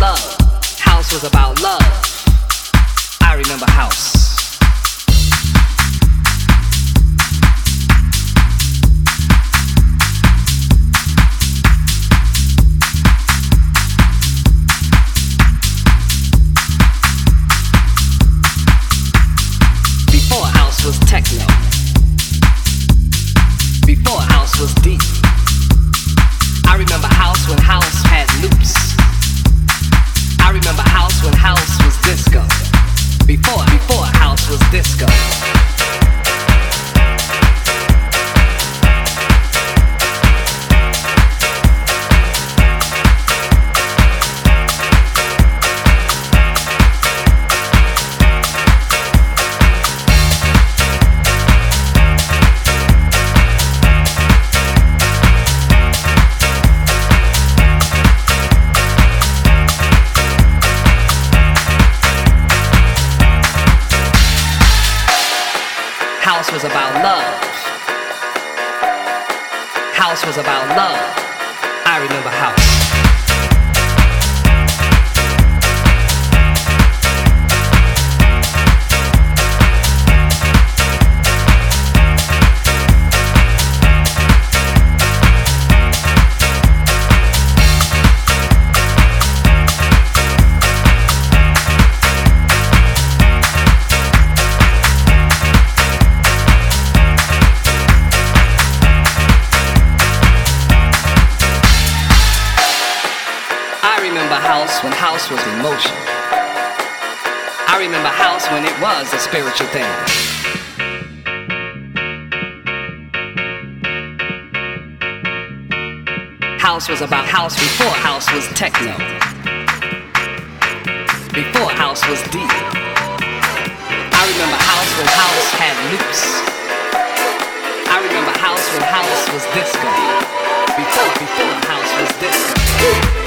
love. House was about love. I remember house. About love. House when house was emotion. I remember house when it was a spiritual thing. House was about house before house was techno. Before house was deep. I remember house when house had loops. I remember house when house was disco. Before, before house was disco.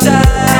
time.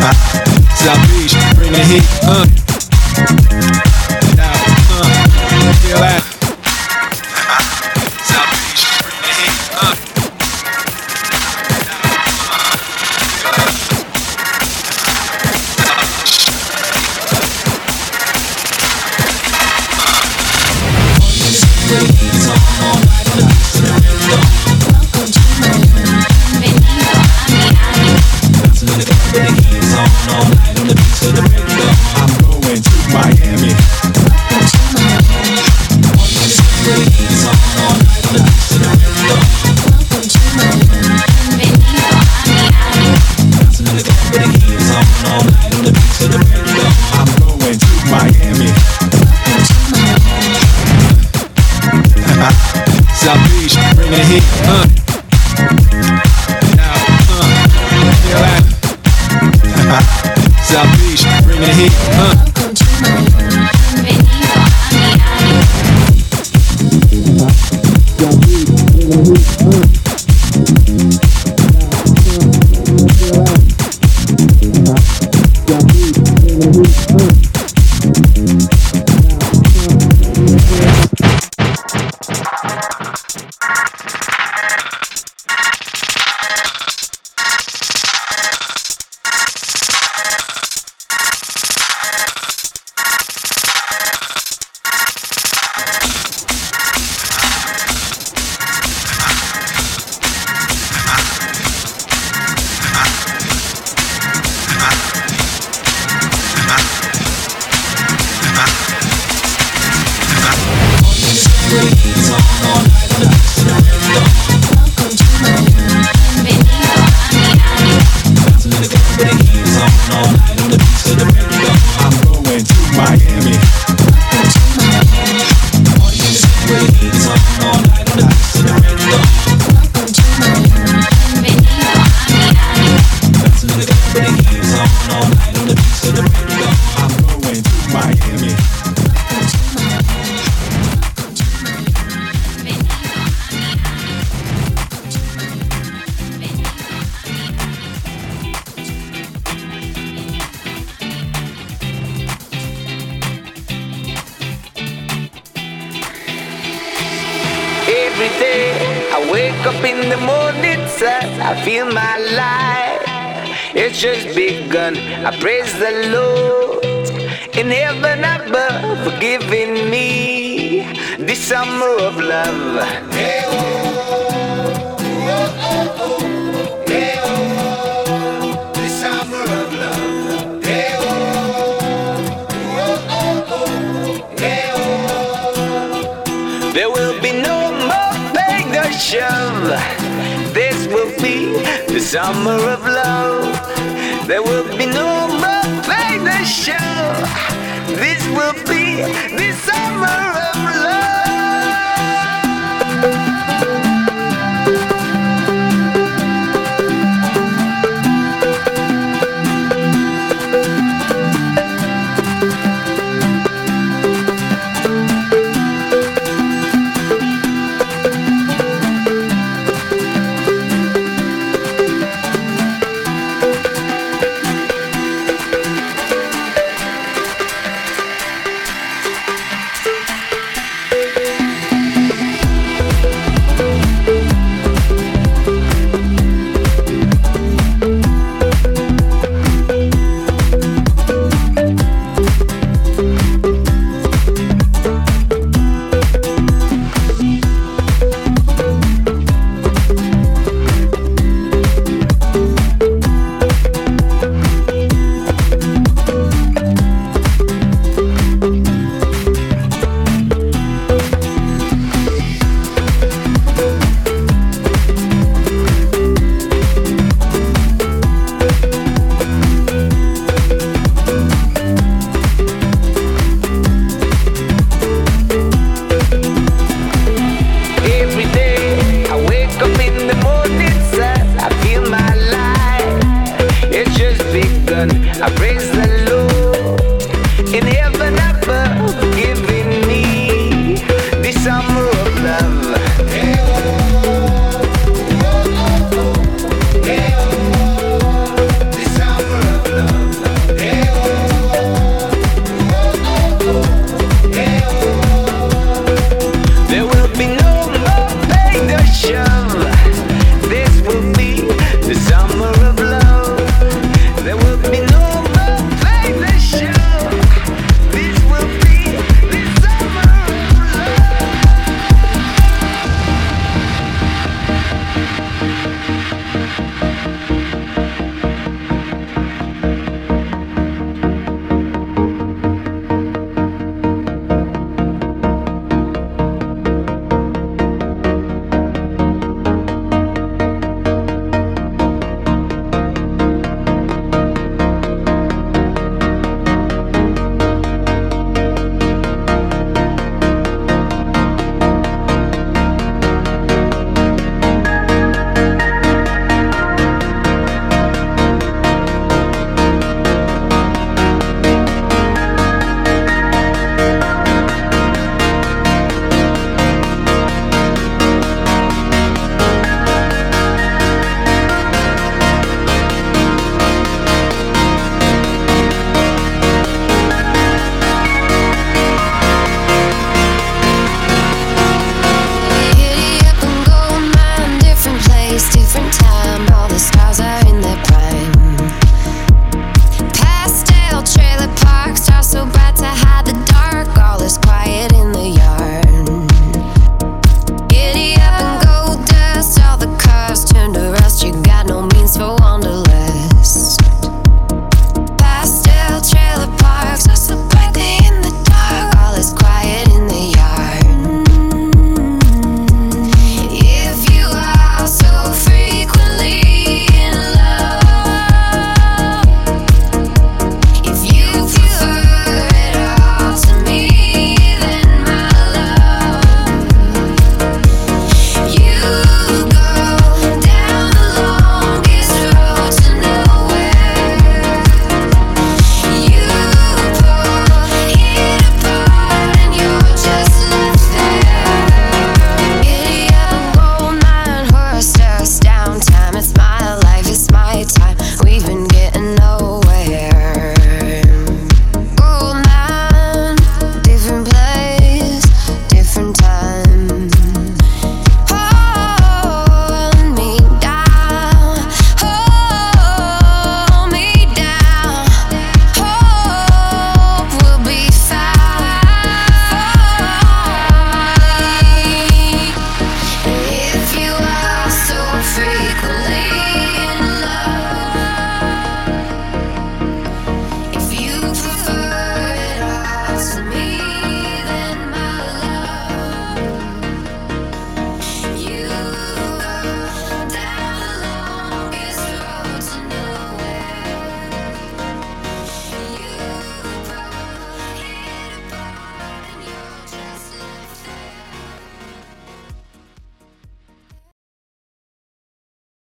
South Beach, bring the heat. Uh. Now, uh. Feel that. Southeast, bringing the heat, huh? giving me the summer of love. There will be no more beg or shove. This will be the summer of love. There will be no more beg or shove. This will be this summer